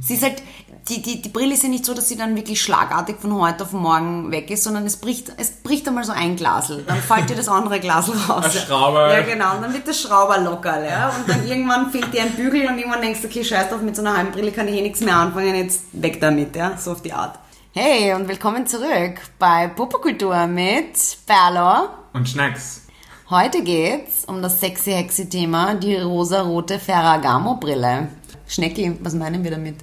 Sie ist halt, die, die, die Brille ist ja nicht so, dass sie dann wirklich schlagartig von heute auf morgen weg ist, sondern es bricht, es bricht einmal so ein Glasel. Dann fällt dir das andere Glasel raus. Ein Schrauber. Ja, genau. Und dann wird der Schrauber locker, ja. Und dann irgendwann fehlt dir ein Bügel und irgendwann denkst du, okay, scheiß drauf, mit so einer halben Brille kann ich eh nichts mehr anfangen, jetzt weg damit, ja. So auf die Art. Hey und willkommen zurück bei Popokultur mit Berlo. Und Schnacks. Heute geht's um das sexy hexy Thema, die rosa-rote Ferragamo-Brille. Schnecki, was meinen wir damit?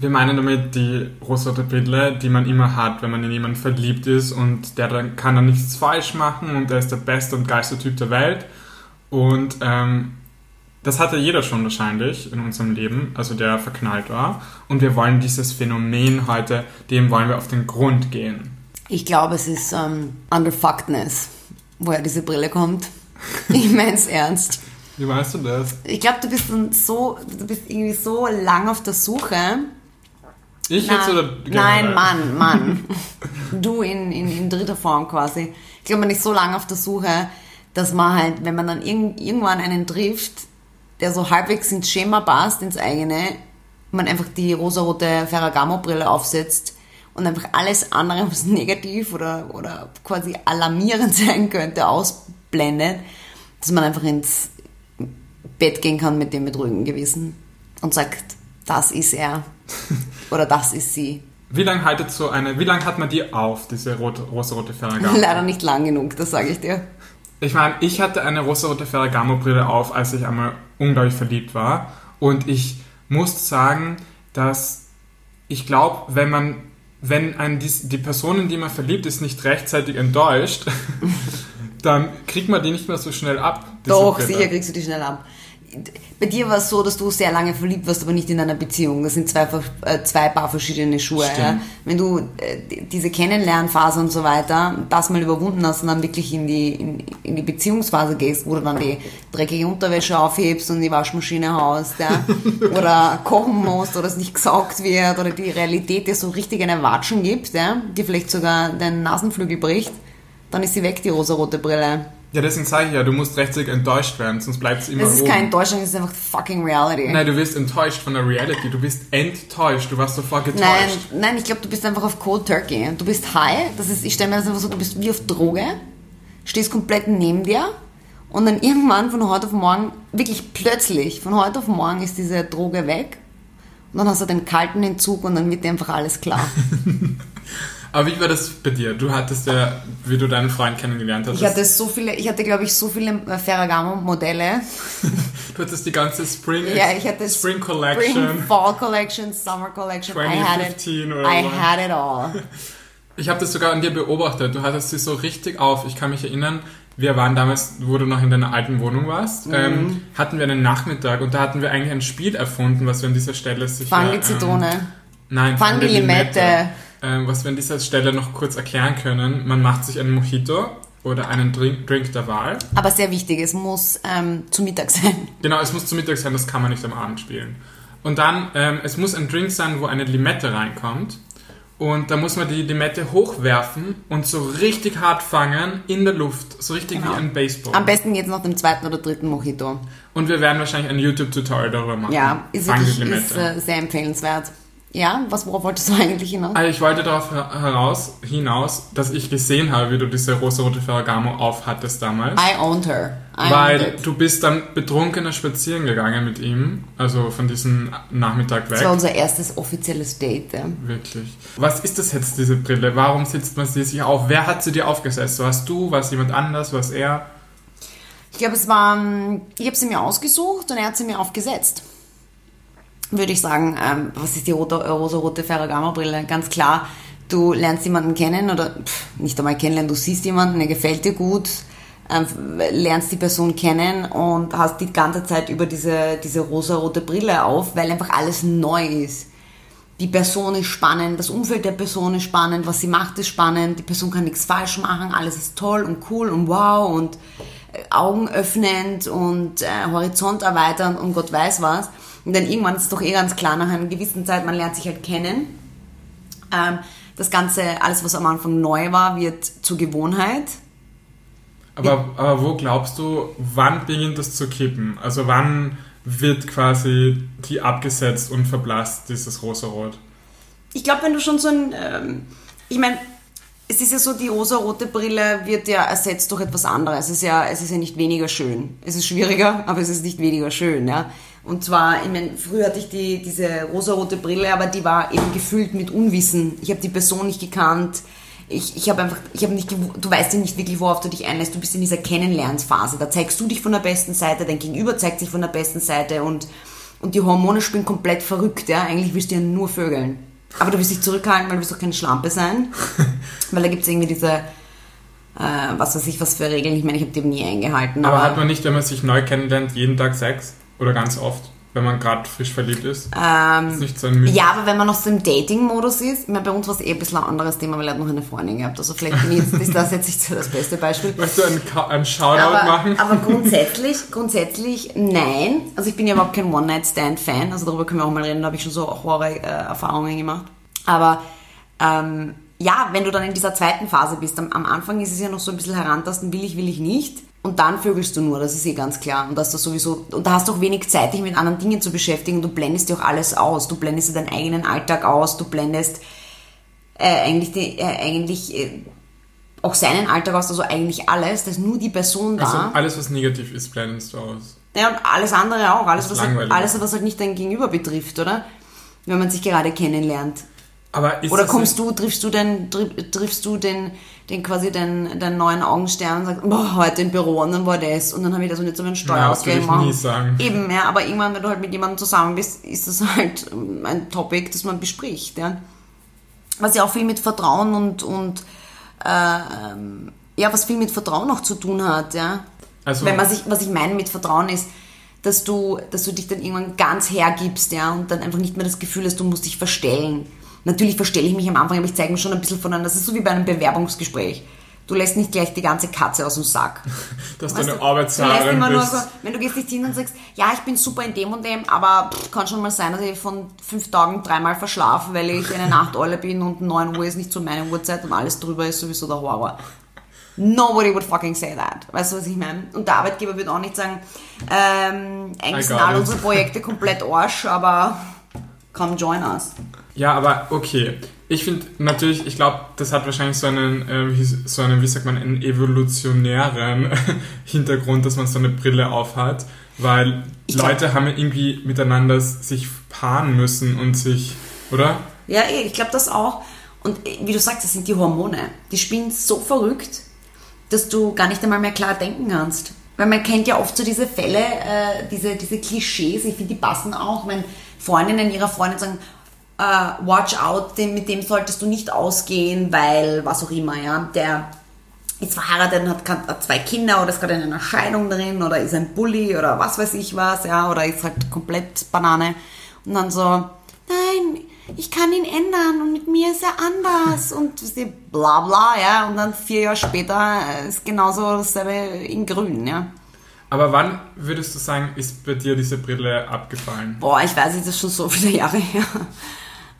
Wir meinen damit die rosarote Brille, die man immer hat, wenn man in jemanden verliebt ist und der dann kann dann nichts falsch machen und der ist der beste und geilste Typ der Welt. Und ähm, das hatte jeder schon wahrscheinlich in unserem Leben, also der verknallt war. Und wir wollen dieses Phänomen heute, dem wollen wir auf den Grund gehen. Ich glaube, es ist ähm, Underfuckedness, woher diese Brille kommt. Ich mein's ernst. Wie weißt du das? Ich glaube, du bist dann so, du bist irgendwie so lang auf der Suche. Ich jetzt oder Nein, generell? Mann, Mann. du in, in, in dritter Form quasi. Ich glaube, man ist so lange auf der Suche, dass man halt, wenn man dann irg irgendwann einen trifft, der so halbwegs ins Schema passt, ins eigene, man einfach die rosarote Ferragamo-Brille aufsetzt und einfach alles andere, was negativ oder, oder quasi alarmierend sein könnte, ausblendet, dass man einfach ins Bett gehen kann mit dem mit ruhigem Gewissen und sagt, das ist er oder das ist sie. Wie lange haltet so eine, wie lange hat man die auf, diese rot, rosarote Ferragamo? Leider nicht lang genug, das sage ich dir. Ich meine, ich hatte eine rosarote Ferragamo-Brille auf, als ich einmal unglaublich verliebt war. Und ich muss sagen, dass ich glaube, wenn man, wenn ein, die, die Person, in die man verliebt ist, nicht rechtzeitig enttäuscht, dann kriegt man die nicht mehr so schnell ab. Doch, Brille. sicher kriegst du die schnell ab. Bei dir war es so, dass du sehr lange verliebt warst, aber nicht in einer Beziehung. Das sind zwei, äh, zwei Paar verschiedene Schuhe. Ja? Wenn du äh, die- diese Kennenlernphase und so weiter, das mal überwunden hast und dann wirklich in die, in, in die Beziehungsphase gehst, wo du dann die dreckige Unterwäsche aufhebst und die Waschmaschine haust, ja? oder kochen musst oder es nicht gesaugt wird oder die Realität dir so richtig eine Watschen gibt, ja? die vielleicht sogar deinen Nasenflügel bricht, dann ist sie weg, die rosarote Brille. Ja, deswegen sage ich ja, du musst rechtzeitig enttäuscht werden, sonst bleibt es immer Das ist oben. kein Enttäuschung, das ist einfach fucking Reality. Nein, du wirst enttäuscht von der Reality. Du bist enttäuscht. Du warst sofort getäuscht. Nein, nein, ich glaube, du bist einfach auf Cold Turkey. Du bist high, das ist, ich stelle mir das einfach so, du bist wie auf Droge, stehst komplett neben dir und dann irgendwann von heute auf morgen, wirklich plötzlich, von heute auf morgen ist diese Droge weg und dann hast du den kalten Entzug und dann wird dir einfach alles klar. Aber wie war das bei dir? Du hattest ja, wie du deinen Freund kennengelernt hast, Ich hatte so viele, ich hatte glaube ich so viele äh, Ferragamo-Modelle. du hattest die ganze Spring, Ja, ich hatte Spring Collection. Spring, Fall Collection, Summer Collection. I had it. 2015 oder I had it all. Ich habe das sogar an dir beobachtet. Du hattest sie so richtig auf. Ich kann mich erinnern, wir waren damals, wo du noch in deiner alten Wohnung warst, Mhm. ähm, hatten wir einen Nachmittag und da hatten wir eigentlich ein Spiel erfunden, was wir an dieser Stelle sicher... Fang die ähm. Nein, Fang die Limette. Ähm, was wir an dieser Stelle noch kurz erklären können, man macht sich einen Mojito oder einen Drink, Drink der Wahl. Aber sehr wichtig, es muss ähm, zu Mittag sein. Genau, es muss zu Mittag sein, das kann man nicht am Abend spielen. Und dann, ähm, es muss ein Drink sein, wo eine Limette reinkommt. Und da muss man die Limette hochwerfen und so richtig hart fangen in der Luft. So richtig Genau. wie ein Baseball. Am besten jetzt nach dem zweiten oder dritten Mojito. Und wir werden wahrscheinlich ein YouTube-Tutorial darüber machen. Ja, ist wirklich ist, äh, sehr empfehlenswert. Ja, was, worauf wolltest du eigentlich hinaus? Also ich wollte darauf her- heraus, hinaus, dass ich gesehen habe, wie du diese rosa-rote Ferragamo aufhattest damals. I owned her. I owned Weil it. du bist dann betrunkener spazieren gegangen mit ihm, also von diesem Nachmittag weg. Das war unser erstes offizielles Date. Ja. Wirklich. Was ist das jetzt, diese Brille? Warum sitzt man sie sich auf? Wer hat sie dir aufgesetzt? Warst du? War es jemand anders? War es er? Ich glaube, es war, ähm, ich habe sie mir ausgesucht und er hat sie mir aufgesetzt. Würde ich sagen, ähm, was ist die rote, rosa-rote Ferragamo-Brille? Ganz klar, du lernst jemanden kennen oder pff, nicht einmal kennenlernen, du siehst jemanden, der gefällt dir gut, ähm, lernst die Person kennen und hast die ganze Zeit über diese, diese rosa-rote Brille auf, weil einfach alles neu ist. Die Person ist spannend, das Umfeld der Person ist spannend, was sie macht ist spannend, die Person kann nichts falsch machen, alles ist toll und cool und wow und Augen öffnend und äh, Horizont erweiternd und Gott weiß was. Und dann irgendwann ist es doch eh ganz klar, nach einer gewissen Zeit, man lernt sich halt kennen. Ähm, das Ganze, alles was am Anfang neu war, wird zur Gewohnheit. Aber, aber wo glaubst du, wann beginnt das zu kippen? Also wann wird quasi die abgesetzt und verblasst, dieses Rosarot. Ich glaube, wenn du schon so ein, ähm, ich meine, es ist ja so, die rosa-rote Brille wird ja ersetzt durch etwas anderes. Es ist ja, es ist ja nicht weniger schön. Es ist schwieriger, aber es ist nicht weniger schön, ja. Und zwar, ich meine, früher hatte ich die, diese rosa-rote Brille, aber die war eben gefüllt mit Unwissen. Ich habe die Person nicht gekannt. Ich, ich habe einfach, ich habe nicht, du weißt ja nicht wirklich, worauf du dich einlässt. Du bist in dieser Kennenlernphase. Da zeigst du dich von der besten Seite, dein Gegenüber zeigt sich von der besten Seite und, und die Hormone spielen komplett verrückt, ja. Eigentlich willst du ja nur vögeln. Aber du willst dich zurückhalten, weil du willst auch keine Schlampe sein. weil da gibt es irgendwie diese, äh, was weiß ich, was für Regeln. Ich meine, ich habe die nie eingehalten. Aber, aber, hat man nicht, wenn man sich neu kennenlernt, jeden Tag Sex? Oder ganz oft? Wenn man gerade frisch verliebt ist? Ähm, ist nicht so ein ja, aber wenn man noch so im Dating-Modus ist, ich meine, bei uns war es eh ein bisschen ein anderes Thema, weil er hat noch eine Freundin gehabt. Also vielleicht ich, ist das jetzt nicht so das beste Beispiel. Möchtest du einen, einen Shoutout aber, machen? Aber grundsätzlich, grundsätzlich nein. Also ich bin ja überhaupt kein One-Night-Stand-Fan. Also darüber können wir auch mal reden, da habe ich schon so Horror-Erfahrungen gemacht. Aber ähm, ja, wenn du dann in dieser zweiten Phase bist, am, am Anfang ist es ja noch so ein bisschen herantasten, will ich, will ich nicht. Und dann vögelst du nur, das ist eh ganz klar. Und, dass du sowieso, und da hast du auch wenig Zeit, dich mit anderen Dingen zu beschäftigen. Du blendest dir auch alles aus. Du blendest dir deinen eigenen Alltag aus. Du blendest äh, eigentlich, die, äh, eigentlich äh, auch seinen Alltag aus, also eigentlich alles. Da ist nur die Person da. Also alles, was negativ ist, blendest du aus. Ja, und alles andere auch. Alles, was halt, alles, was halt nicht dein Gegenüber betrifft, oder? Wenn man sich gerade kennenlernt. Oder kommst du, triffst du den, triffst du den, den quasi den, den neuen Augenstern und sagst, boah, heute im Büro und dann war das und dann habe ich das und jetzt so einen Steuerausgleich ja, machen. Nie sagen. Eben, ja, aber irgendwann, wenn du halt mit jemandem zusammen bist, ist das halt ein Topic, das man bespricht, ja. Was ja auch viel mit Vertrauen und, und äh, ja, was viel mit Vertrauen auch zu tun hat, ja. Also, Wenn man sich, was ich meine mit Vertrauen ist, dass du, dass du dich dann irgendwann ganz hergibst, ja, und dann einfach nicht mehr das Gefühl hast, du musst dich verstellen Natürlich verstelle ich mich am Anfang, aber ich zeige mich schon ein bisschen voneinander. Das ist so wie bei einem Bewerbungsgespräch. Du lässt nicht gleich die ganze Katze aus dem Sack. Das ist deine Arbeitssache. Du so, wenn du gehst nicht hin und sagst, ja, ich bin super in dem und dem, aber pff, kann schon mal sein, dass ich von fünf Tagen dreimal verschlafe, weil ich eine Nachteule bin und 9 Uhr ist nicht so meine Uhrzeit und alles drüber ist sowieso der Horror. Nobody would fucking say that. Weißt du, was ich meine? Und der Arbeitgeber würde auch nicht sagen, ähm, eigentlich sind alle unsere Projekte komplett Arsch, aber come join us. Ja, aber okay. Ich finde natürlich, ich glaube, das hat wahrscheinlich so einen, äh, so einen, wie sagt man, einen evolutionären Hintergrund, dass man so eine Brille aufhat, weil ich Leute glaub, haben irgendwie miteinander sich paaren müssen und sich, oder? Ja, eh, ich glaube das auch. Und eh, wie du sagst, das sind die Hormone. Die spielen so verrückt, dass du gar nicht einmal mehr klar denken kannst. Weil man kennt ja oft so diese Fälle, äh, diese, diese Klischees, ich finde, die passen auch, wenn Freundinnen ihrer Freundin sagen, uh, watch out, mit dem solltest du nicht ausgehen, weil was auch immer, ja, der ist verheiratet und hat, hat zwei Kinder oder ist gerade in einer Scheidung drin oder ist ein Bully oder was weiß ich was, ja, oder ist halt komplett Banane und dann so, nein, ich kann ihn ändern und mit mir ist er anders und bla bla, ja, und dann vier Jahre später ist genauso dasselbe in grün, ja. Aber wann würdest du sagen, ist bei dir diese Brille abgefallen? Boah, ich weiß, es ist schon so viele Jahre her.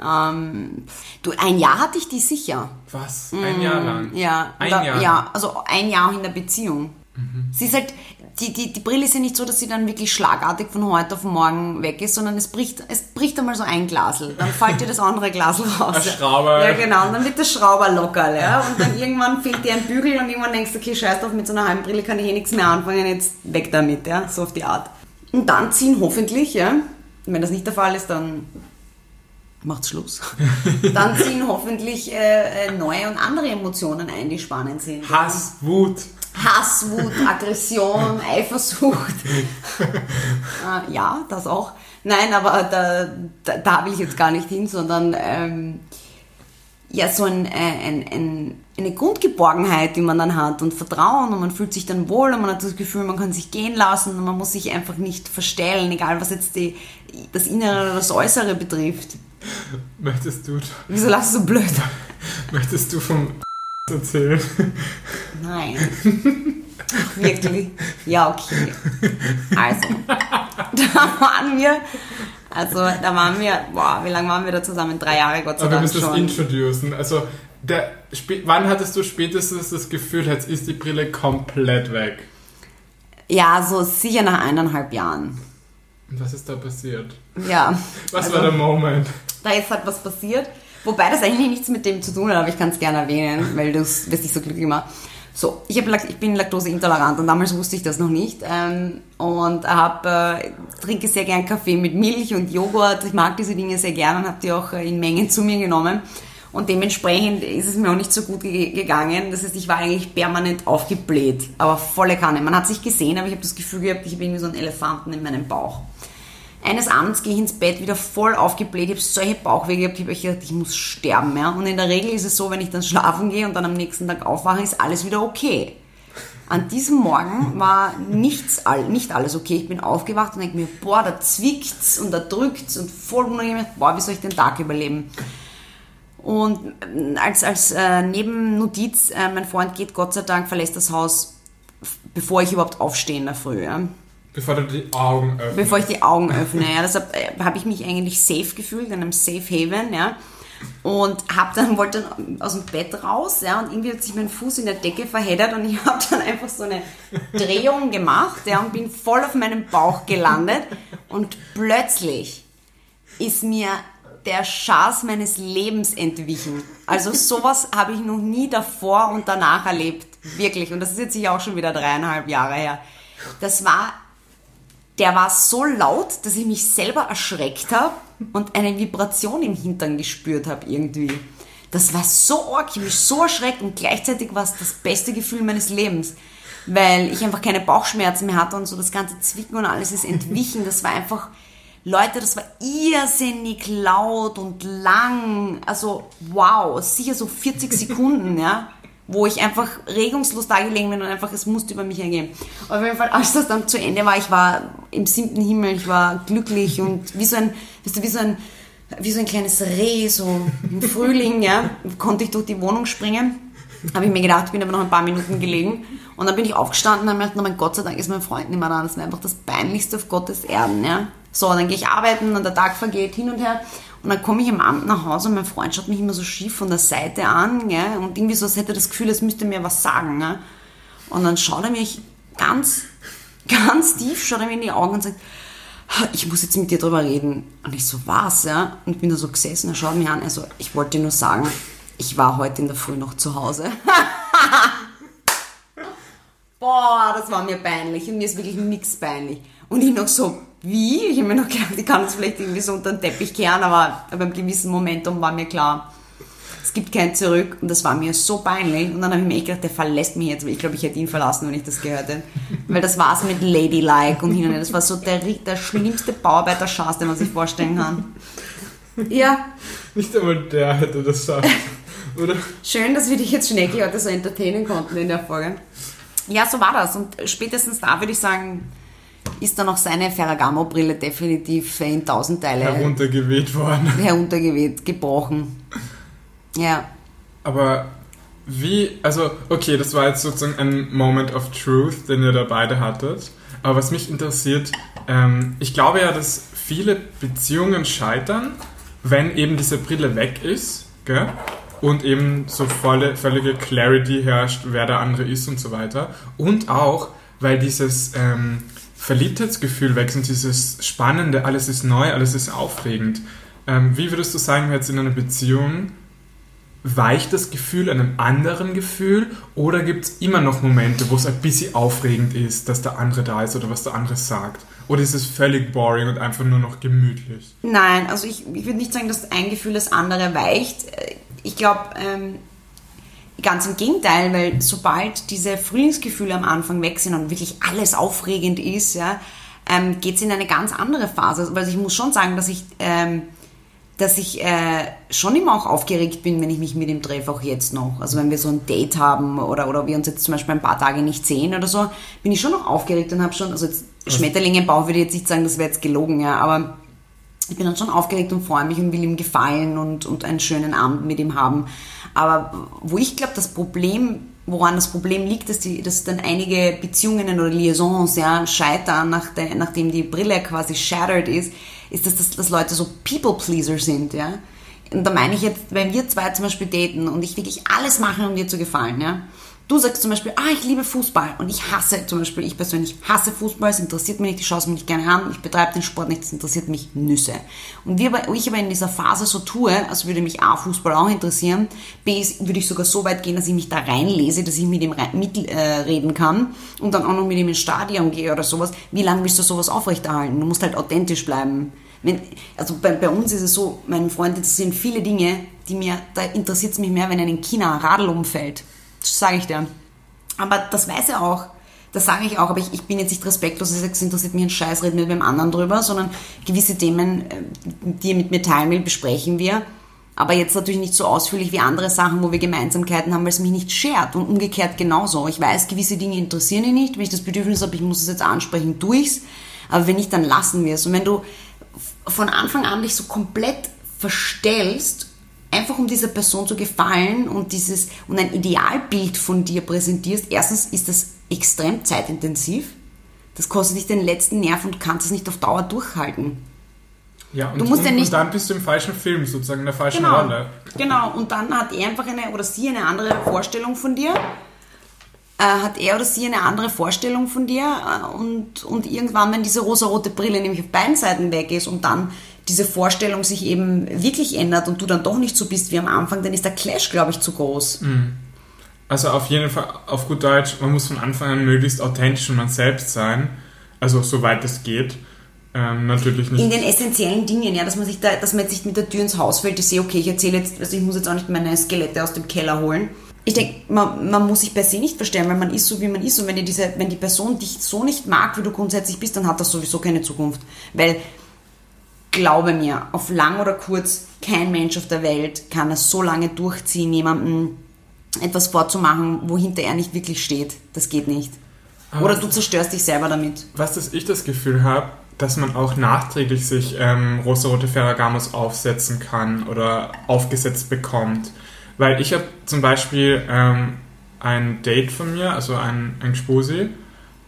Ähm, du, ein Jahr hatte ich die sicher. Was? Ein Jahr mm, lang? Ja. Ein da, Jahr? Ja, also ein Jahr in der Beziehung. Mhm. Sie ist halt, die, die, die Brille ist ja nicht so, dass sie dann wirklich schlagartig von heute auf morgen weg ist, sondern es bricht, es bricht einmal so ein Glasel. Dann fällt dir das andere Glasel raus. Ein Schrauber. Ja, genau. Und dann wird der Schrauber locker, ja. Und dann irgendwann fehlt dir ein Bügel und irgendwann denkst du, okay, scheiß drauf, mit so einer halben Brille kann ich eh nichts mehr anfangen, jetzt weg damit, ja. So auf die Art. Und dann ziehen hoffentlich, ja. wenn das nicht der Fall ist, dann macht's Schluss. Dann ziehen hoffentlich äh, äh, neue und andere Emotionen ein, die spannend sind. Hass, Wut. Hass, Wut, Aggression, Eifersucht. äh, ja, das auch. Nein, aber da, da, da, will ich jetzt gar nicht hin, sondern ähm, ja, so ein, äh, ein, ein, eine Grundgeborgenheit, die man dann hat und Vertrauen und man fühlt sich dann wohl und man hat das Gefühl, man kann sich gehen lassen und man muss sich einfach nicht verstellen, egal was jetzt die, das Innere oder das Äußere betrifft. Möchtest du. Wieso lachst du so blöd? Möchtest du vom erzählen? Nein. Wirklich? Ja, okay. Also, da waren wir. Also, da waren wir. Boah, wie lange waren wir da zusammen? Drei Jahre, Gott sei Aber Dank. Aber wir müssen das introducen. Also, der, wann hattest du spätestens das Gefühl, jetzt ist die Brille komplett weg? Ja, so sicher nach eineinhalb Jahren. Und was ist da passiert? Ja. Was also, war der Moment? Da ist halt was passiert. Wobei das eigentlich nichts mit dem zu tun hat, aber ich kann es gerne erwähnen, weil das wirst dich so glücklich macht. So, ich, hab, ich bin laktoseintolerant und damals wusste ich das noch nicht. Ähm, und hab, äh, trinke sehr gern Kaffee mit Milch und Joghurt. Ich mag diese Dinge sehr gern und habe die auch äh, in Mengen zu mir genommen. Und dementsprechend ist es mir auch nicht so gut ge gegangen. Das heißt, ich war eigentlich permanent aufgebläht, aber volle Kanne. Man hat sich gesehen, aber ich habe das Gefühl gehabt, ich habe irgendwie so einen Elefanten in meinem Bauch. Eines Abends gehe ich ins Bett wieder voll aufgebläht, ich habe solche Bauchwege gehabt, ich habe ich muss sterben. Ja? Und in der Regel ist es so, wenn ich dann schlafen gehe und dann am nächsten Tag aufwache, ist alles wieder okay. An diesem Morgen war nichts, nicht alles okay. Ich bin aufgewacht und denke mir, boah, da zwickt's und da drückt's und voll unangenehm, boah, wie soll ich den Tag überleben? Und äh, als, als äh, Nebennotiz, äh, mein Freund geht Gott sei Dank, verlässt das Haus, bevor ich überhaupt aufstehe in der Früh. Ja? Bevor du die Augen öffnest. Bevor ich die Augen öffne, ja. Deshalb äh, habe ich mich eigentlich safe gefühlt, in einem Safe Haven, ja. Und hab dann, wollte dann aus dem Bett raus, ja, und irgendwie hat sich mein Fuß in der Decke verheddert und ich habe dann einfach so eine Drehung gemacht, ja, und bin voll auf meinem Bauch gelandet und plötzlich ist mir der Schatz meines Lebens entwichen. Also sowas habe ich noch nie davor und danach erlebt. Wirklich. Und das ist jetzt auch schon wieder dreieinhalb Jahre her. Das war der war so laut, dass ich mich selber erschreckt habe und eine Vibration im Hintern gespürt habe irgendwie. Das war so arg, ich mich so erschreckt und gleichzeitig war es das beste Gefühl meines Lebens, weil ich einfach keine Bauchschmerzen mehr hatte und so das ganze Zwicken und alles ist entwichen. Das war einfach, Leute, das war irrsinnig laut und lang. Also wow, sicher so 40 Sekunden, ja wo ich einfach regungslos da gelegen bin und einfach, es musste über mich ergehen. Auf jeden Fall, als das dann zu Ende war, ich war im siebten Himmel, ich war glücklich und wie so ein, weißt du, wie so ein, wie so ein kleines Reh, so im Frühling, ja, konnte ich durch die Wohnung springen. Habe ich mir gedacht, bin aber noch ein paar Minuten gelegen. Und dann bin ich aufgestanden und habe mir gedacht, mein Gott sei Dank ist mein Freund nicht mehr da. Das ist einfach das Peinlichste auf Gottes Erden, ja. So, dann gehe ich arbeiten und der Tag vergeht hin und her. Und dann komme ich am Abend nach Hause und mein Freund schaut mich immer so schief von der Seite an gell? und irgendwie so, als hätte er das Gefühl, es müsste mir was sagen. Gell? Und dann schaut er mich ganz, ganz tief, schaut er mir in die Augen und sagt, ich muss jetzt mit dir drüber reden. Und ich so, was? Ja? Und bin da so gesessen, er schaut mich an, also ich wollte dir nur sagen, ich war heute in der Früh noch zu Hause. Boah, das war mir peinlich und mir ist wirklich nichts peinlich. Und ich noch so, wie? Ich habe mir noch gedacht, ich kann das vielleicht irgendwie so unter den Teppich kehren, aber beim gewissen Momentum war mir klar, es gibt kein Zurück und das war mir so peinlich. Und dann habe ich mir echt gedacht, der verlässt mich jetzt, weil ich glaube, ich hätte ihn verlassen, wenn ich das gehört hätte. Weil das war es mit Ladylike und hin und her. Das war so der, der schlimmste Bauarbeiter-Schatz, den man sich vorstellen kann. Ja. Nicht einmal der hätte das gesagt, oder? Schön, dass wir dich jetzt Schnecki heute so entertainen konnten in der Folge. Ja, so war das. Und spätestens da würde ich sagen, ist dann auch seine Ferragamo-Brille definitiv in tausend Teile heruntergeweht worden. Heruntergeweht, gebrochen. Ja. Aber wie, also, okay, das war jetzt sozusagen ein Moment of Truth, den ihr da beide hattet. Aber was mich interessiert, ähm, ich glaube ja, dass viele Beziehungen scheitern, wenn eben diese Brille weg ist, gell? Und eben so volle, völlige Clarity herrscht, wer der andere ist und so weiter. Und auch, weil dieses ähm, Verliebtheitsgefühl weg dieses Spannende, alles ist neu, alles ist aufregend. Ähm, wie würdest du sagen, jetzt in einer Beziehung, weicht das Gefühl einem anderen Gefühl oder gibt es immer noch Momente, wo es ein bisschen aufregend ist, dass der andere da ist oder was der andere sagt? Oder ist es völlig boring und einfach nur noch gemütlich? Nein, also ich, ich würde nicht sagen, dass ein Gefühl das andere weicht. Ich glaube, ähm, Ganz im Gegenteil, weil sobald diese Frühlingsgefühle am Anfang weg sind und wirklich alles aufregend ist, ja, ähm, geht es in eine ganz andere Phase. Also ich muss schon sagen, dass ich, ähm, dass ich äh, schon immer auch aufgeregt bin, wenn ich mich mit ihm treffe, auch jetzt noch. Also wenn wir so ein Date haben oder, oder wir uns jetzt zum Beispiel ein paar Tage nicht sehen oder so, bin ich schon noch aufgeregt und habe schon, also jetzt Schmetterlinge im Bauch würde ich jetzt nicht sagen, das wäre jetzt gelogen, ja, aber ich bin dann schon aufgeregt und freue mich und will ihm gefallen und, und einen schönen Abend mit ihm haben. Aber wo ich glaube, das Problem, woran das Problem liegt, dass, die, dass dann einige Beziehungen oder Liaisons ja, scheitern, nach der, nachdem die Brille quasi shattered ist, ist, dass, das, dass Leute so People-Pleaser sind. Ja? Und da meine ich jetzt, wenn wir zwei zum Beispiel daten und ich wirklich alles mache, um dir zu gefallen, ja, Du sagst zum Beispiel, ah, ich liebe Fußball und ich hasse zum Beispiel, ich persönlich hasse Fußball, es interessiert mich nicht, ich schaue es mir nicht gerne an, ich betreibe den Sport nicht, es interessiert mich Nüsse. Und wie aber, ich aber in dieser Phase so tue, als würde mich A, Fußball auch interessieren, B, würde ich sogar so weit gehen, dass ich mich da reinlese, dass ich mit ihm mitreden äh, kann und dann auch noch mit ihm ins Stadion gehe oder sowas. Wie lange willst du sowas aufrechterhalten? Du musst halt authentisch bleiben. Wenn, also bei, bei, uns ist es so, mein Freund, das sind viele Dinge, die mir, da interessiert es mich mehr, wenn in China Radl umfällt sage ich dir. Aber das weiß er auch. Das sage ich auch, aber ich, ich bin jetzt nicht respektlos, ich es interessiert mich ein Scheiß, reden mit dem anderen drüber, sondern gewisse Themen, äh, die er mit mir teilen will, besprechen wir. Aber jetzt natürlich nicht so ausführlich wie andere Sachen, wo wir Gemeinsamkeiten haben, weil es mich nicht schert. Und umgekehrt genauso. Ich weiß, gewisse Dinge interessieren ihn nicht. Wenn ich das Bedürfnis habe, ich muss es jetzt ansprechen, tue ich's. Aber wenn nicht, dann lassen wir es. Und wenn du von Anfang an dich so komplett verstellst einfach um dieser Person zu gefallen und dieses und ein Idealbild von dir präsentierst, erstens ist das extrem zeitintensiv. Das kostet dich den letzten Nerv und du kannst es nicht auf Dauer durchhalten. Ja, und, du musst und, ja nicht, und dann bist du im falschen Film, sozusagen in der falschen genau, Rolle. Genau, und dann hat er einfach eine oder sie eine andere Vorstellung von dir. Äh, hat er oder sie eine andere Vorstellung von dir äh, und, und irgendwann, wenn diese rosa-rote Brille nämlich auf beiden Seiten weg ist und dann diese Vorstellung sich eben wirklich ändert und du dann doch nicht so bist wie am Anfang, dann ist der Clash, glaube ich, zu groß. Mhm. Also auf jeden Fall, auf gut Deutsch, man muss von Anfang an möglichst authentisch und man selbst sein. Also soweit es geht. Ähm, natürlich nicht. In den essentiellen Dingen, ja, dass man sich da, dass man jetzt nicht mit der Tür ins Haus fällt, ich sehe, okay, ich erzähle jetzt, also ich muss jetzt auch nicht meine Skelette aus dem Keller holen. Ich denke, man, man muss sich per se nicht verstellen, weil man ist so, wie man ist. Und wenn, diese, wenn die Person dich so nicht mag, wie du grundsätzlich bist, dann hat das sowieso keine Zukunft. Weil glaube mir, auf lang oder kurz, kein Mensch auf der Welt kann es so lange durchziehen, jemandem etwas vorzumachen, wohinter er nicht wirklich steht. Das geht nicht. Aber oder du zerstörst dich selber damit. Was dass ich das Gefühl habe, dass man auch nachträglich sich ähm, rosa-rote Ferragamos aufsetzen kann oder aufgesetzt bekommt. Weil ich habe zum Beispiel ähm, ein Date von mir, also ein, ein Gspusi,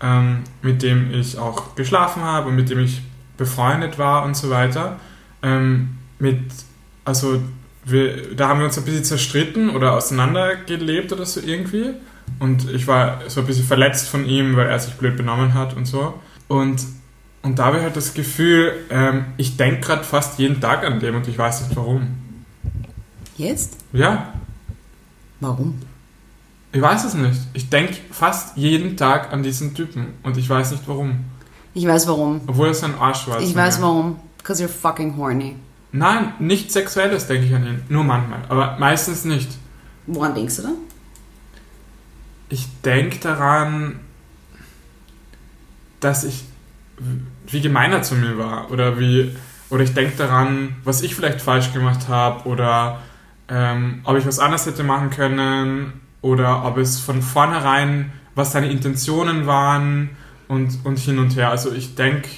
ähm, mit dem ich auch geschlafen habe und mit dem ich befreundet war und so weiter. Ähm, mit, also wir, da haben wir uns ein bisschen zerstritten oder auseinandergelebt oder so irgendwie. Und ich war so ein bisschen verletzt von ihm, weil er sich blöd benommen hat und so. Und, und da habe ich halt das Gefühl, ähm, ich denke gerade fast jeden Tag an dem und ich weiß nicht warum. Jetzt? Ja. Warum? Ich weiß es nicht. Ich denke fast jeden Tag an diesen Typen und ich weiß nicht warum. Ich weiß warum. Obwohl es ein Arsch war. Ich weiß warum. Because you're fucking horny. Nein, nicht sexuelles denke ich an ihn. Nur manchmal. Aber meistens nicht. Woran denkst du dann? Ich denke daran, dass ich, wie gemein er zu mir war. Oder wie, oder ich denke daran, was ich vielleicht falsch gemacht habe. Oder ähm, ob ich was anderes hätte machen können. Oder ob es von vornherein, was seine Intentionen waren und, und hin und her. Also ich denke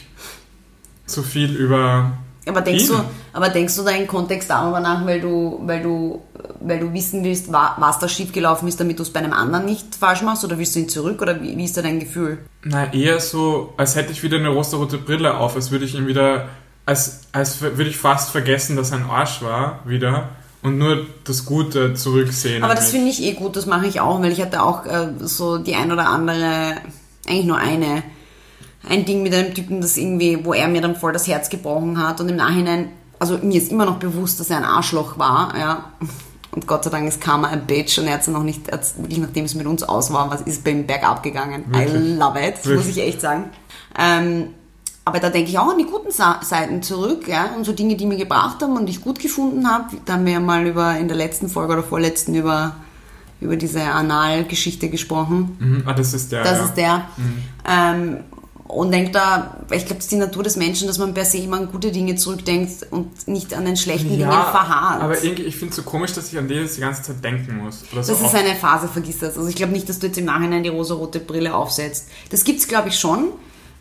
zu viel über. Aber denkst, ihn. du, aber denkst du da im Kontext darüber nach, weil du, weil du, weil du wissen willst, was da schiefgelaufen ist, damit du es bei einem anderen nicht falsch machst? Oder willst du ihn zurück? Oder wie, wie ist da dein Gefühl? Na, eher so, als hätte ich wieder eine rosarote Brille auf, als würde ich ihn wieder, als, als würde ich fast vergessen, dass er ein Arsch war, wieder und nur das Gute zurücksehen. Aber das finde ich eh gut, das mache ich auch, weil ich hatte auch äh, so die ein oder andere eigentlich nur eine, ein Ding mit einem Typen, das irgendwie, wo er mir dann voll das Herz gebrochen hat und im Nachhinein, also mir ist immer noch bewusst, dass er ein Arschloch war, ja. Und Gott sei Dank ist Karma ein Bitch und er hat es noch nicht, wirklich nachdem es mit uns aus war, was ist bei ihm bergab gegangen. Wirklich? I love it, das wirklich? muss ich echt sagen. Ähm, aber da denke ich auch an die guten Seiten zurück, ja, und so Dinge, die mir gebracht haben und die ich gut gefunden habe. Da haben wir ja mal über, in der letzten Folge oder vorletzten über über diese Analgeschichte gesprochen. Mhm. Ah, das ist der. Das ja. ist der. Mhm. Ähm, und denkt da, ich glaube, das ist die Natur des Menschen, dass man per se immer an gute Dinge zurückdenkt und nicht an den schlechten ja, Dingen verharrt. Aber irgendwie, ich finde es so komisch, dass ich an das die ganze Zeit denken muss. das so ist eine Phase, vergiss das. Also ich glaube nicht, dass du jetzt im Nachhinein die rosa-rote Brille aufsetzt. Das gibt es, glaube ich, schon.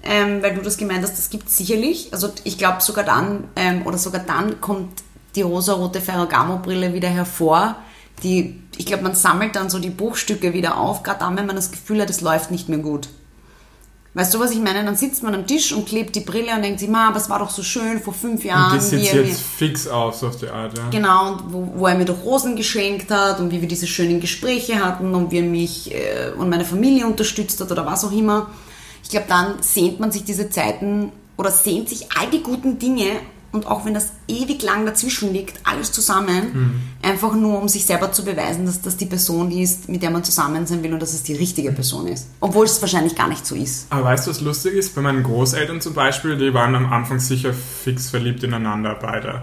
Ähm, weil du das gemeint hast, das gibt es sicherlich. Also ich glaube sogar dann, ähm, oder sogar dann kommt die rosa-rote Ferragamo-Brille wieder hervor, die, ich glaube, man sammelt dann so die Bruchstücke wieder auf, gerade dann, wenn man das Gefühl hat, es läuft nicht mehr gut. Weißt du, was ich meine? Dann sitzt man am Tisch und klebt die Brille und denkt sich, ma, was war doch so schön vor fünf Jahren. Und die sitzt jetzt fix auf, so auf die Art, ja. Genau, und wo, wo er mir doch Rosen geschenkt hat und wie wir diese schönen Gespräche hatten und wie er mich äh, und meine Familie unterstützt hat oder was auch immer. Ich glaube, dann sehnt man sich diese Zeiten oder sehnt sich all die guten Dinge und auch wenn das ewig lang dazwischen liegt, alles zusammen, einfach nur um sich selber zu beweisen, dass das die Person ist, mit der man zusammen sein will und dass es die richtige Person ist. Obwohl es wahrscheinlich gar nicht so ist. Aber weißt du, was lustig ist? Bei meinen Großeltern zum Beispiel, die waren am Anfang sicher fix verliebt ineinander, beide.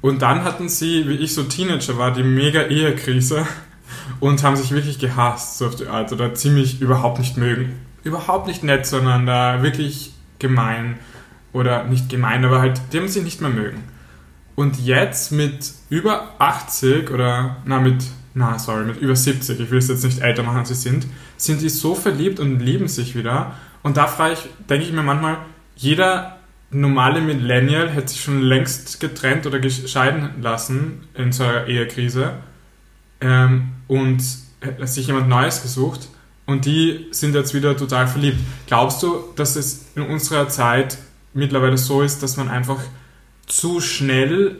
Und dann hatten sie, wie ich so Teenager war, die mega Ehekrise und haben sich wirklich gehasst, so auf die Art, oder ziemlich überhaupt nicht mögen. Überhaupt nicht nett zueinander, wirklich gemein. Oder nicht gemein, aber halt, die haben sich nicht mehr mögen. Und jetzt mit über 80 oder, na, mit, na, sorry, mit über 70, ich will es jetzt nicht älter machen, als sie sind, sind die so verliebt und lieben sich wieder. Und da frage ich, denke ich mir manchmal, jeder normale Millennial hätte sich schon längst getrennt oder gescheiden lassen in so einer Ehekrise ähm, und hätte sich jemand Neues gesucht und die sind jetzt wieder total verliebt. Glaubst du, dass es in unserer Zeit mittlerweile so ist, dass man einfach zu schnell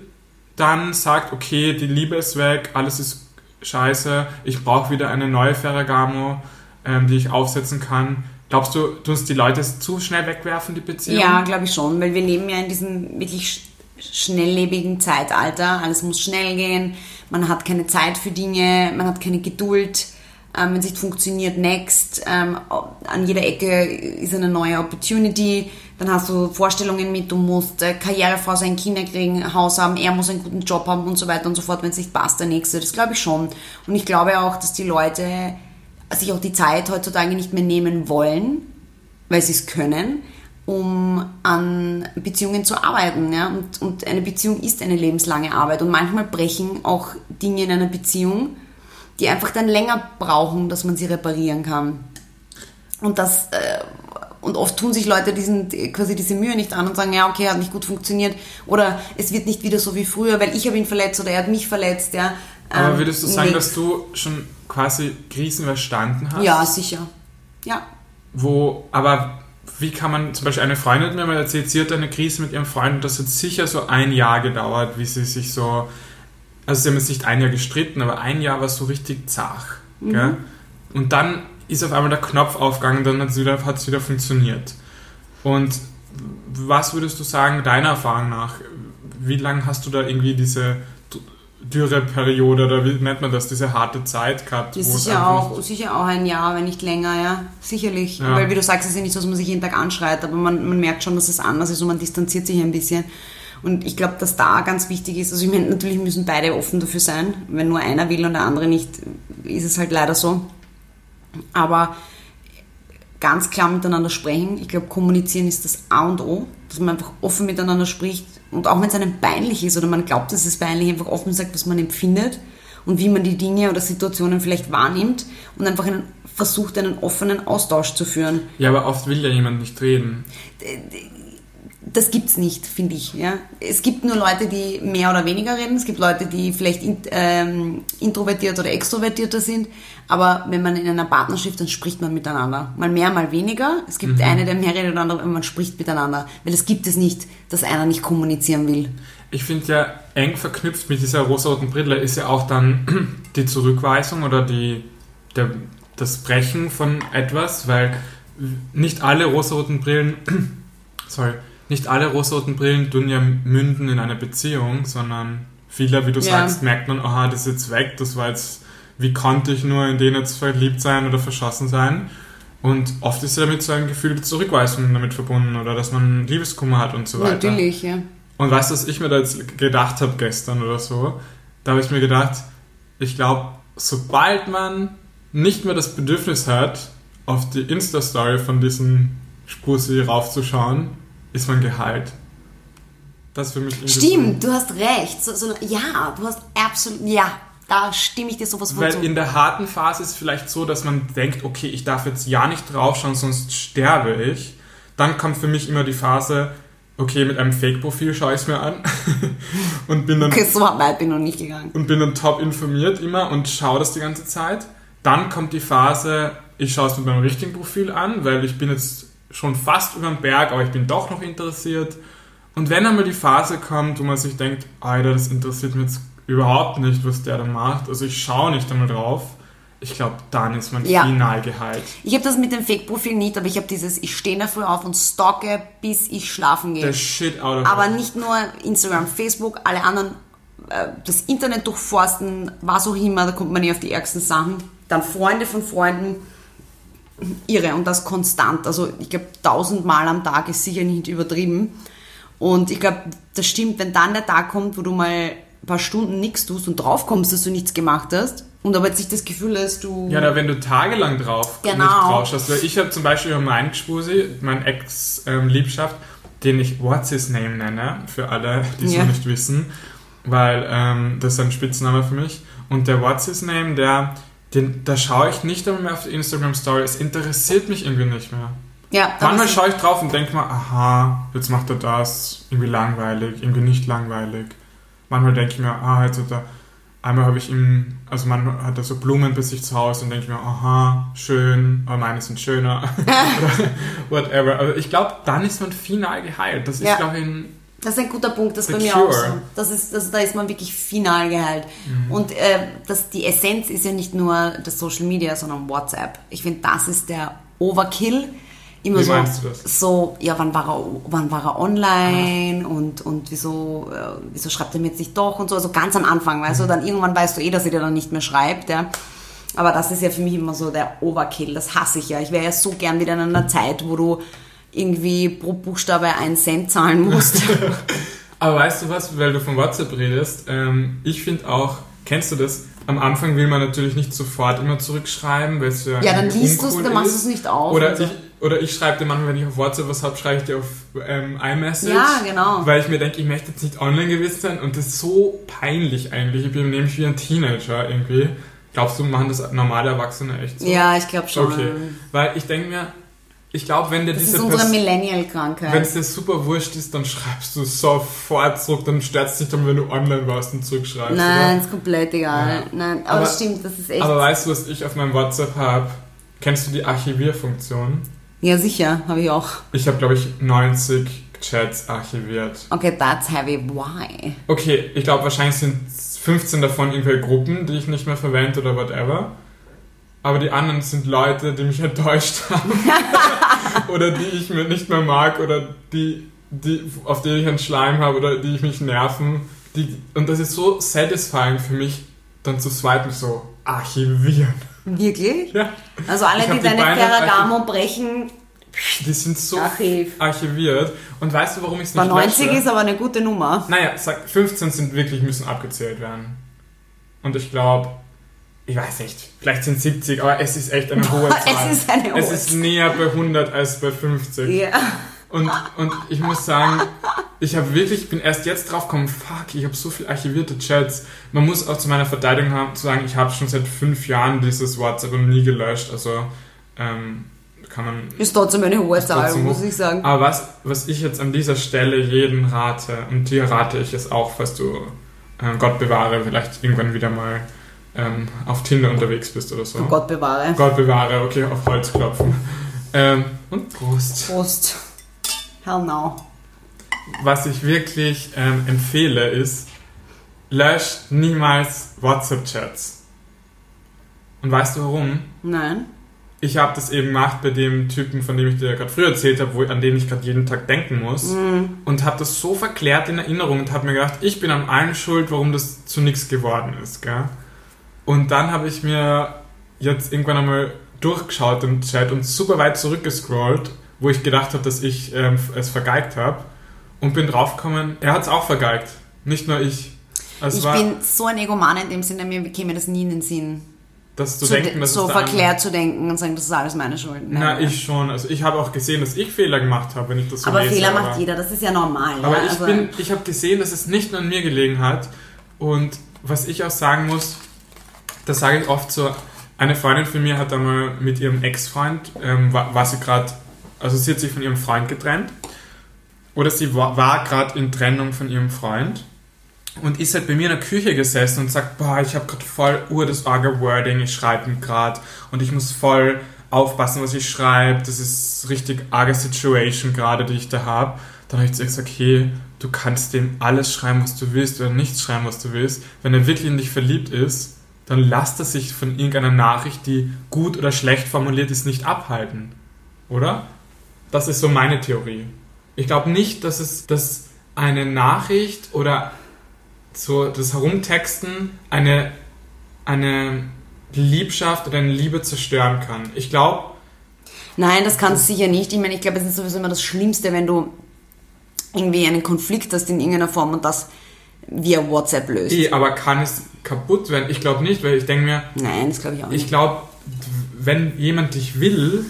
dann sagt, okay, die Liebe ist weg, alles ist scheiße, ich brauche wieder eine neue Ferragamo, ähm, die ich aufsetzen kann. Glaubst du, musst die Leute zu schnell wegwerfen, die Beziehung? Ja, glaube ich schon, weil wir leben ja in diesem wirklich sch- schnelllebigen Zeitalter. Alles muss schnell gehen, man hat keine Zeit für Dinge, man hat keine Geduld. Ähm, Wenn es nicht funktioniert, next. Ähm, an jeder Ecke ist eine neue Opportunity. Dann hast du Vorstellungen mit, du musst äh, Karrierefrau sein, Kinder kriegen, Haus haben, er muss einen guten Job haben und so weiter und so fort. Wenn es nicht passt, der nächste. Das glaube ich schon. Und ich glaube auch, dass die Leute sich auch die Zeit heutzutage nicht mehr nehmen wollen, weil sie es können, um an Beziehungen zu arbeiten. Ja? Und, und eine Beziehung ist eine lebenslange Arbeit. Und manchmal brechen auch Dinge in einer Beziehung, die einfach dann länger brauchen, dass man sie reparieren kann. Und das äh, und oft tun sich Leute diesen, quasi diese Mühe nicht an und sagen, ja, okay, hat nicht gut funktioniert oder es wird nicht wieder so wie früher, weil ich habe ihn verletzt oder er hat mich verletzt. Ja. Aber Ähm, würdest du sagen, dass du schon quasi Krisen überstanden hast? Ja, sicher. Ja. Wo, aber wie kann man, zum Beispiel eine Freundin hat mir mal erzählt, sie hat eine Krise mit ihrem Freund und das hat sicher so ein Jahr gedauert, wie sie sich so, also sie haben jetzt nicht ein Jahr gestritten, aber ein Jahr war so richtig zach. Gell? Und dann ist auf einmal der Knopf aufgegangen, dann hat es wieder, hat's wieder funktioniert. Und was würdest du sagen, deiner Erfahrung nach, wie lange hast du da irgendwie diese Dürreperiode oder wie nennt man das, diese harte Zeit gehabt? Ist sicher auch, sicher auch ein Jahr, wenn nicht länger, ja. Sicherlich. Ja. Weil wie du sagst, es ist ja nicht so, dass man sich jeden Tag anschreit, aber man, man merkt schon, dass es anders ist und man distanziert sich ein bisschen. Und ich glaube, dass da ganz wichtig ist, also ich meine, natürlich müssen beide offen dafür sein. Wenn nur einer will und der andere nicht, ist es halt leider so. Aber ganz klar miteinander sprechen. Ich glaube, kommunizieren ist das A und O, dass man einfach offen miteinander spricht und auch wenn es einem peinlich ist oder man glaubt, es ist peinlich, einfach offen sagt, was man empfindet und wie man die Dinge oder Situationen vielleicht wahrnimmt und einfach einen, versucht, einen offenen Austausch zu führen. Ja, aber oft will ja jemand nicht reden. Das gibt's nicht, finde ich. Ja? Es gibt nur Leute, die mehr oder weniger reden. Es gibt Leute, die vielleicht in, ähm, introvertiert oder extrovertierter sind. Aber wenn man in einer Partnerschaft, dann spricht man miteinander. Mal mehr, mal weniger. Es gibt eine, der mehr redet oder andere, man spricht miteinander. Weil es gibt es nicht, dass einer nicht kommunizieren will. Ich finde ja, eng verknüpft mit dieser rosaroten Brille ist ja auch dann die Zurückweisung oder die, der, das Brechen von etwas, weil nicht alle rosaroten Brillen, sorry, nicht alle rosaroten Brillen tun ja münden in eine Beziehung, sondern viele, wie du Ja. sagst, merkt man, aha, das ist jetzt weg, das war jetzt, wie konnte ich nur in den jetzt verliebt sein oder verschossen sein? Und oft ist ja damit so ein Gefühl der Zurückweisung damit verbunden oder dass man Liebeskummer hat und so weiter. Natürlich, ja. Und weißt du, was ich mir da jetzt gedacht habe gestern oder so? Da habe ich mir gedacht, ich glaube, sobald man nicht mehr das Bedürfnis hat, auf die Insta-Story von diesem Spusi raufzuschauen, ist man geheilt. Das ist für mich Stimmt, du hast recht. So, so, ja, du hast absolut, ja, da stimme ich dir sowas so. von Weil zu. in der harten Phase ist es vielleicht so, dass man denkt, okay, ich darf jetzt ja nicht draufschauen, sonst sterbe ich. Dann kommt für mich immer die Phase, okay, mit einem Fake-Profil schaue ich es mir an und bin dann Okay, so weit bin ich noch nicht gegangen. und bin dann top informiert immer und schaue das die ganze Zeit. Dann kommt die Phase, ich schaue es mit meinem richtigen Profil an, weil ich bin jetzt schon fast über den Berg, aber ich bin doch noch interessiert. Und wenn einmal die Phase kommt, wo man sich denkt, Alter, das interessiert mich jetzt überhaupt nicht, was der da macht, also ich schaue nicht einmal drauf, ich glaube, dann ist man Ja. final geheilt. Ich habe das mit dem Fake-Profil nicht, aber ich habe dieses, ich stehe in der Früh auf und stalke, bis ich schlafen gehe. Der Shit out of Aber nicht nur Instagram, Facebook, alle anderen, äh, das Internet durchforsten, was auch immer, da kommt man nicht auf die ärgsten Sachen. Dann Freunde von Freunden, irre und das konstant. Also ich glaube, tausendmal am Tag ist sicher nicht übertrieben. Und ich glaube, das stimmt, wenn dann der Tag kommt, wo du mal ein paar Stunden nichts tust und draufkommst, dass du nichts gemacht hast und aber jetzt nicht das Gefühl hast, du... Ja, da wenn du tagelang drauf Genau. nicht drauf schaust. Weil ich habe zum Beispiel über meinen Gspusi, mein Ex-Liebschaft, den ich What's His Name nenne, für alle, die es Ja. noch nicht wissen, weil ähm, das ist ein Spitzname für mich. Und der What's His Name, der, den, da schaue ich nicht einmal mehr auf die Instagram Story. Es interessiert mich irgendwie nicht mehr. ja, Manchmal schaue ich drauf und denke mir, aha, jetzt macht er das, irgendwie langweilig, irgendwie nicht langweilig. Manchmal denke ich mir, ah, jetzt hat er, einmal habe ich ihm, also manchmal hat er so Blumen bei sich zu Hause und denke ich mir, aha, schön, aber meine sind schöner. Oder whatever. Also ich glaube, dann ist man final geheilt. Das ist, Ja. glaube ich, ein, Das ist ein guter Punkt, das ist The bei mir Cure. auch so. Das ist, das, da ist man wirklich final geheilt. Und äh, das, die Essenz ist ja nicht nur das Social Media, sondern WhatsApp. Ich finde, das ist der Overkill. Immer Wie so, meinst du das? so, ja, wann war er, wann war er online und, und wieso, äh, wieso schreibt er mir jetzt nicht doch und so, also ganz am Anfang, weißt du, dann irgendwann weißt du eh, dass er dir dann nicht mehr schreibt, ja. Aber das ist ja für mich immer so der Overkill, das hasse ich ja. Ich wäre ja so gern wieder in einer Zeit, wo du irgendwie pro Buchstabe einen Cent zahlen musst. Aber weißt du was, weil du von WhatsApp redest, ähm, ich finde auch, kennst du das? Am Anfang will man natürlich nicht sofort immer zurückschreiben, weil es ja Ja, dann liest du's, uncool dann machst ist. du's nicht auf Oder so. ich, oder ich schreibe dir manchmal, wenn ich auf WhatsApp was habe, schreibe ich dir auf ähm, iMessage. Ja, genau. Weil ich mir denke, ich möchte jetzt nicht online gewesen sein und das ist so peinlich eigentlich. Ich bin nämlich wie ein Teenager irgendwie. Glaubst du, machen das normale Erwachsene echt so? Ja, ich glaube schon. Okay. Weil ich denke mir, ich glaube, wenn dir Das diese ist unsere Person- wenn Millennial-Krankheit. es dir super wurscht ist, dann schreibst du sofort zurück, dann stört es dich dann, wenn du online warst und zurückschreibst. Nein, oder? ist komplett egal. Ja. Nein, aber, Aber- das stimmt, das ist echt. Aber weißt du, was ich auf meinem WhatsApp habe? Kennst du die Archivierfunktion? ja, sicher, habe ich auch. Ich habe, glaube ich, 90 Chats archiviert. Okay, that's heavy. Why? Okay, ich glaube, wahrscheinlich sind 15 davon irgendwelche Gruppen, die ich nicht mehr verwende oder whatever. Aber die anderen sind Leute, die mich enttäuscht haben. oder die ich mir nicht mehr mag oder die, die, auf die ich einen Schleim habe oder die ich mich nerven. Die, und das ist so satisfying für mich, dann zu swipen so archivieren. Wirklich? Ja. Also alle, die die deine Ferragamo brechen, Die sind so Archiv. archiviert. Und weißt du, warum ich es nicht 90 lösche? ist aber eine gute Nummer. Naja, sag, 15 sind wirklich, müssen abgezählt werden. Und ich glaube, ich weiß nicht, vielleicht sind 70, aber es ist echt eine hohe Zahl. Es ist eine hohe Es ist näher bei 100 als bei 50. Ja. Und, und ich muss sagen, ich habe wirklich, ich bin erst jetzt drauf gekommen, fuck, ich habe so viel archivierte Chats. Man muss auch zu meiner Verteidigung haben, zu sagen, ich habe schon seit fünf Jahren dieses WhatsApp und nie gelöscht. Also ähm, kann man Ist trotzdem eine hohe Zahl, muss ich sagen. aber was, was ich jetzt an dieser Stelle jeden rate, und dir rate ich es auch, falls du, äh, Gott bewahre, vielleicht irgendwann wieder mal ähm, auf Tinder unterwegs bist oder so. Oh Gott bewahre. Gott bewahre, okay, auf Holz klopfen. Ähm, und Prost. Prost. Hell no. Was ich wirklich ähm, empfehle ist, löscht niemals WhatsApp-Chats. Und weißt du warum? Nein. Ich habe das eben gemacht bei dem Typen, von dem ich dir gerade früher erzählt habe, an den ich gerade jeden Tag denken muss. Und habe das so verklärt in Erinnerung und habe mir gedacht, ich bin an allem schuld, warum das zu nichts geworden ist. Gell? Und dann habe ich mir jetzt irgendwann einmal durchgeschaut im Chat und super weit zurückgescrollt, wo ich gedacht habe, dass ich ähm, es vergeigt habe. Und bin draufgekommen, er hat es auch vergeigt. Nicht nur ich. Es Ich bin so ein Egoman in dem Sinne, mir bekäme das nie in den Sinn. das zu Zu denken, de- dass so verklärt zu denken und sagen, das ist alles meine Schuld. Na, Nein. ich schon. Also ich habe auch gesehen, dass ich Fehler gemacht habe, wenn ich das so aber lese. Fehler aber- macht jeder, das ist ja normal. Aber ja? ich also, bin, ich habe gesehen, dass es nicht nur an mir gelegen hat. Und was ich auch sagen muss, das sage ich oft so, eine Freundin von mir hat einmal mit ihrem Ex-Freund, ähm, war, war sie gerade, also sie hat sich von ihrem Freund getrennt. Oder sie war, war gerade in Trennung von ihrem Freund. Und ist halt bei mir in der Küche gesessen und sagt, boah, ich habe gerade voll ur das arge Wording, ich schreibe ihm gerade und ich muss voll aufpassen, was ich schreibe, das ist richtig arge Situation gerade, die ich da habe. Dann habe ich zu ihr gesagt, okay, du kannst dem alles schreiben, was du willst oder nichts schreiben, was du willst. Wenn er wirklich in dich verliebt ist, dann lasst er sich von irgendeiner Nachricht, die gut oder schlecht formuliert ist, nicht abhalten. Oder? Das ist so meine Theorie. Ich glaube nicht, dass es dass eine Nachricht oder so das Herumtexten eine, eine Liebschaft oder eine Liebe zerstören kann. Ich glaube. Nein, das kann es sicher nicht. Ich meine, ich glaube, es ist sowieso immer das Schlimmste, wenn du irgendwie einen Konflikt hast in irgendeiner Form und das via WhatsApp löst. Eh, aber kann es kaputt werden? Ich glaube nicht, weil ich denke mir. Nein, das glaube ich auch nicht. Ich glaube, wenn jemand dich will,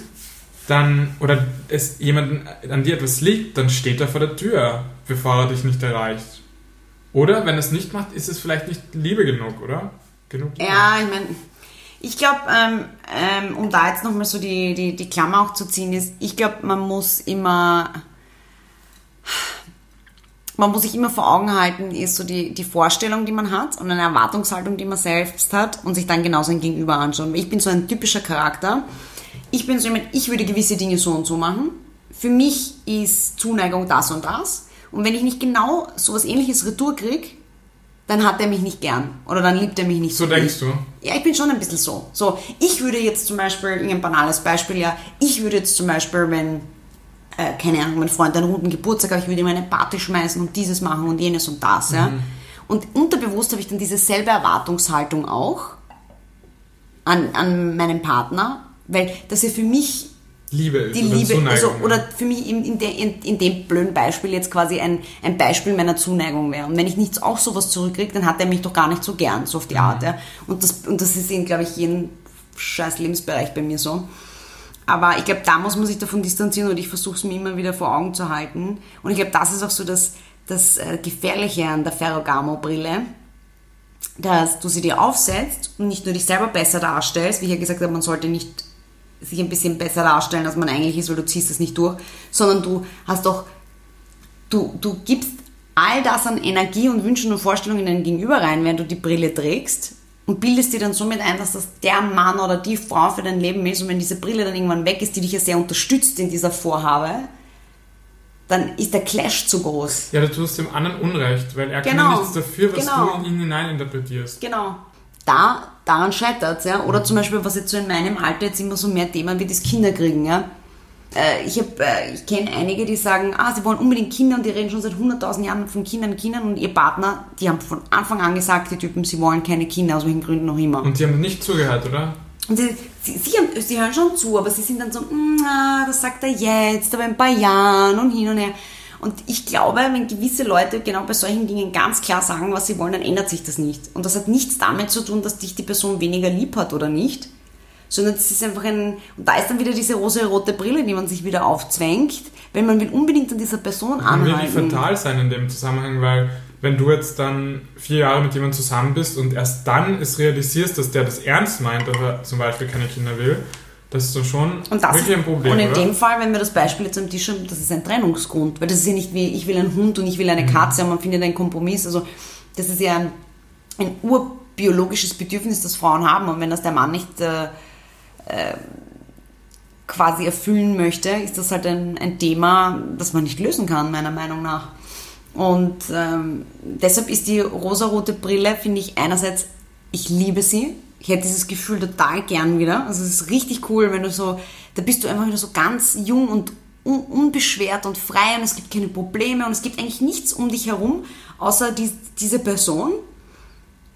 dann, oder es jemanden an dir etwas liegt, dann steht er vor der Tür, bevor er dich nicht erreicht. Oder wenn er es nicht macht, ist es vielleicht nicht Liebe genug, oder? Genug Liebe. Ja, ich meine, ich glaube, ähm, ähm, um da jetzt nochmal so die, die, die Klammer auch zu ziehen, ist, ich glaube, man muss immer, man muss sich immer vor Augen halten, ist so die, die Vorstellung, die man hat und eine Erwartungshaltung, die man selbst hat und sich dann genauso ein Gegenüber anschauen. Ich bin so ein typischer Charakter. Ich bin so jemand, ich würde gewisse Dinge so und so machen. Für mich ist Zuneigung das und das. Und wenn ich nicht genau so was ähnliches retour kriege, dann hat er mich nicht gern oder dann liebt er mich nicht so. So denkst du? Ja, ich bin schon ein bisschen so. So, ich würde jetzt zum Beispiel, ein banales Beispiel, ja, ich würde jetzt zum Beispiel, wenn, äh, keine Ahnung, mein Freund einen runden Geburtstag hat, ich würde ihm eine Party schmeißen und dieses machen und jenes und das, ja. Mhm. Und unterbewusst habe ich dann diese selbe Erwartungshaltung auch an, an meinen Partner, weil das ja für mich Liebe ist. die Liebe, Zuneigung, also, oder für mich in, in, de, in, in dem blöden Beispiel jetzt quasi ein, ein Beispiel meiner Zuneigung wäre. Und wenn ich nichts auch sowas zurückkriege, dann hat er mich doch gar nicht so gern, so auf die Mhm. Art. Ja. Und, das, und das ist in, glaube ich, jeden scheiß Lebensbereich bei mir so. Aber ich glaube, da muss man sich davon distanzieren und ich versuche es mir immer wieder vor Augen zu halten. Und ich glaube, das ist auch so das, das äh, Gefährliche an der Ferragamo-Brille, dass du sie dir aufsetzt und nicht nur dich selber besser darstellst, wie ich ja gesagt habe, man sollte nicht sich ein bisschen besser darstellen, als man eigentlich ist, weil du ziehst es nicht durch, sondern du hast doch, du, du gibst all das an Energie und Wünschen und Vorstellungen in dein Gegenüber rein, während du die Brille trägst und bildest dir dann somit ein, dass das der Mann oder die Frau für dein Leben ist und wenn diese Brille dann irgendwann weg ist, die dich ja sehr unterstützt in dieser Vorhabe, dann ist der Clash zu groß. Ja, du tust dem anderen Unrecht, weil er kann Genau. ja nichts dafür, was Genau. du in ihn hineininterpretierst. Genau. Da, daran scheitert ja. Oder zum Beispiel, was jetzt so in meinem Alter jetzt immer so mehr Thema wird, ist Kinderkriegen, ja. Äh, Ich, äh, ich kenne einige, die sagen, ah, sie wollen unbedingt Kinder und die reden schon seit 100.000 Jahren von Kindern, Kindern und ihr Partner, die haben von Anfang an gesagt, die Typen, sie wollen keine Kinder, aus welchen Gründen auch immer. Und die haben nicht zugehört, oder? Und sie, sie, sie, haben- sie hören schon zu, aber sie sind dann so, "Mm, ah, das sagt er jetzt, aber in ein paar Jahren und hin und her. Und ich glaube, wenn gewisse Leute genau bei solchen Dingen ganz klar sagen, was sie wollen, dann ändert sich das nicht. Und das hat nichts damit zu tun, dass dich die Person weniger lieb hat oder nicht, sondern das ist einfach ein, und da ist dann wieder diese rosa-rote Brille, die man sich wieder aufzwängt, weil man will unbedingt an dieser Person Kann wirklich anhalten. fatal sein in dem Zusammenhang, weil wenn du jetzt dann vier Jahre mit jemandem zusammen bist und erst dann es realisierst, dass der das ernst meint, dass er zum Beispiel keine Kinder will, das ist doch schon Und das wirklich ist, ein Problem, Und in oder? dem Fall, wenn wir das Beispiel jetzt am Tisch haben, das ist ein Trennungsgrund. Weil das ist ja nicht wie, ich will einen Hund und ich will eine Mhm. Katze und man findet einen Kompromiss. Also das ist ja ein, ein urbiologisches Bedürfnis, das Frauen haben. Und wenn das der Mann nicht äh, äh, quasi erfüllen möchte, ist das halt ein, ein Thema, das man nicht lösen kann, meiner Meinung nach. Und ähm, deshalb ist die rosarote Brille, finde ich, einerseits, ich liebe sie. Ich hätte dieses Gefühl total gern wieder. Also es ist richtig cool, wenn du so, da bist du einfach wieder so ganz jung und un unbeschwert und frei und es gibt keine Probleme und es gibt eigentlich nichts um dich herum, außer die, diese Person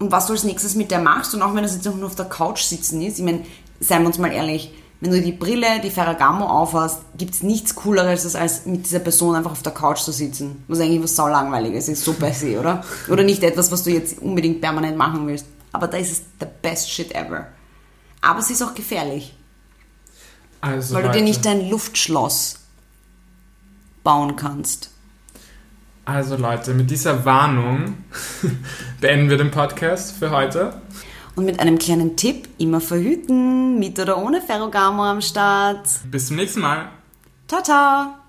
und was du als nächstes mit der machst und auch wenn das jetzt nur auf der Couch sitzen ist, ich meine, seien wir uns mal ehrlich, wenn du die Brille, die Ferragamo aufhast, gibt es nichts cooleres, als mit dieser Person einfach auf der Couch zu sitzen. Was eigentlich was saulangweiliges ist, so per se, oder? Oder nicht etwas, was du jetzt unbedingt permanent machen willst. Aber da ist es the best shit ever. Aber es ist auch gefährlich, Also weil du dir nicht dein Luftschloss bauen kannst. Also Leute, mit dieser Warnung beenden wir den Podcast für heute. Und mit einem kleinen Tipp, immer verhüten, mit oder ohne Ferragamo am Start. Bis zum nächsten Mal. Ciao, ciao!